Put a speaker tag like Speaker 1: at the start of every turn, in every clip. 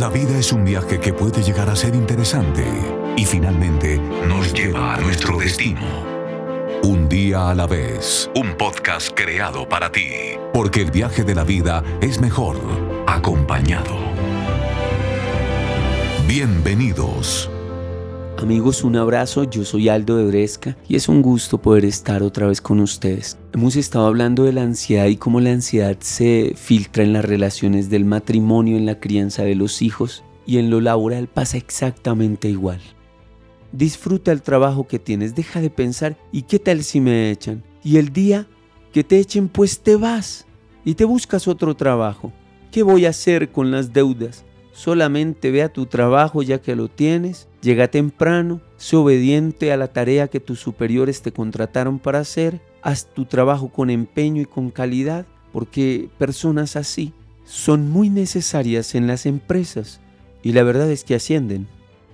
Speaker 1: La vida es un viaje que puede llegar a ser interesante y finalmente nos lleva a nuestro destino. Un día a la vez, un podcast creado para ti, porque el viaje de la vida es mejor acompañado. Bienvenidos.
Speaker 2: Amigos, un abrazo, yo soy Aldo de Bresca y es un gusto poder estar otra vez con ustedes. Hemos estado hablando de la ansiedad y cómo la ansiedad se filtra en las relaciones del matrimonio, en la crianza de los hijos y en lo laboral pasa exactamente igual. Disfruta el trabajo que tienes, deja de pensar ¿y qué tal si me echan? Y el día que te echen pues te vas y te buscas otro trabajo. ¿Qué voy a hacer con las deudas? Solamente ve a tu trabajo ya que lo tienes, llega temprano, sé obediente a la tarea que tus superiores te contrataron para hacer, haz tu trabajo con empeño y con calidad, porque personas así son muy necesarias en las empresas y la verdad es que ascienden.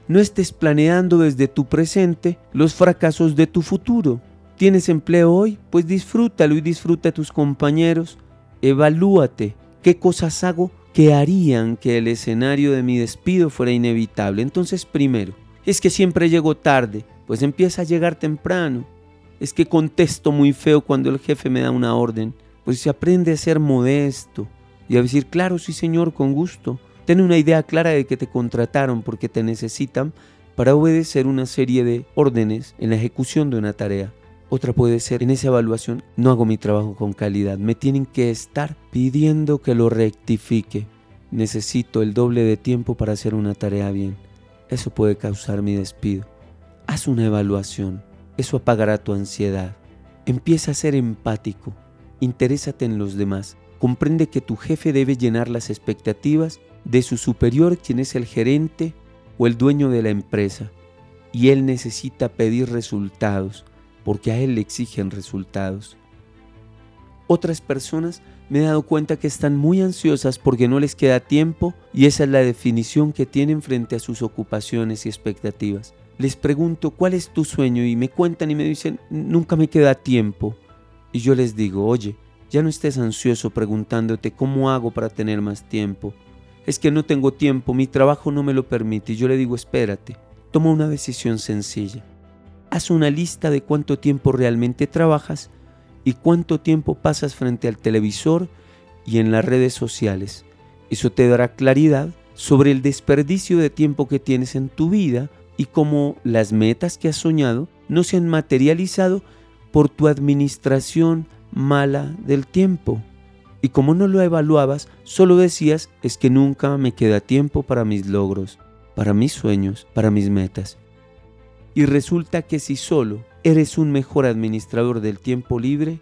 Speaker 2: No estés planeando desde tu presente los fracasos de tu futuro. ¿Tienes empleo hoy? Pues disfrútalo y disfruta a tus compañeros. Evalúate qué cosas hago que harían que el escenario de mi despido fuera inevitable. Entonces, primero, es que siempre llego tarde, pues empieza a llegar temprano. Es que contesto muy feo cuando el jefe me da una orden, pues se aprende a ser modesto y a decir, claro, sí señor, con gusto. Ten una idea clara de que te contrataron porque te necesitan para obedecer una serie de órdenes en la ejecución de una tarea. Otra puede ser, en esa evaluación no hago mi trabajo con calidad, me tienen que estar pidiendo que lo rectifique. Necesito el doble de tiempo para hacer una tarea bien. Eso puede causar mi despido. Haz una evaluación, eso apagará tu ansiedad. Empieza a ser empático, interésate en los demás, comprende que tu jefe debe llenar las expectativas de su superior, quien es el gerente o el dueño de la empresa, y él necesita pedir resultados porque a él le exigen resultados. Otras personas me he dado cuenta que están muy ansiosas porque no les queda tiempo y esa es la definición que tienen frente a sus ocupaciones y expectativas. Les pregunto cuál es tu sueño y me cuentan y me dicen nunca me queda tiempo. Y yo les digo, oye, ya no estés ansioso preguntándote cómo hago para tener más tiempo. Es que no tengo tiempo, mi trabajo no me lo permite y yo le digo espérate, toma una decisión sencilla haz una lista de cuánto tiempo realmente trabajas y cuánto tiempo pasas frente al televisor y en las redes sociales. Eso te dará claridad sobre el desperdicio de tiempo que tienes en tu vida y cómo las metas que has soñado no se han materializado por tu administración mala del tiempo. Y como no lo evaluabas, solo decías es que nunca me queda tiempo para mis logros, para mis sueños, para mis metas. Y resulta que si solo eres un mejor administrador del tiempo libre,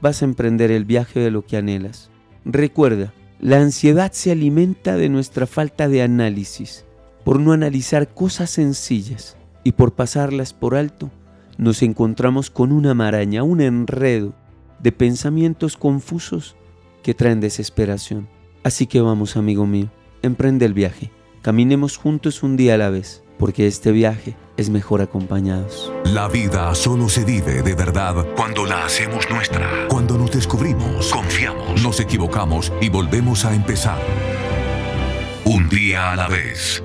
Speaker 2: vas a emprender el viaje de lo que anhelas. Recuerda, la ansiedad se alimenta de nuestra falta de análisis. Por no analizar cosas sencillas y por pasarlas por alto, nos encontramos con una maraña, un enredo de pensamientos confusos que traen desesperación. Así que vamos, amigo mío, emprende el viaje. Caminemos juntos un día a la vez porque este viaje es mejor acompañados.
Speaker 1: La vida solo se vive de verdad cuando la hacemos nuestra, cuando nos descubrimos, confiamos, nos equivocamos y volvemos a empezar. Un día a la vez.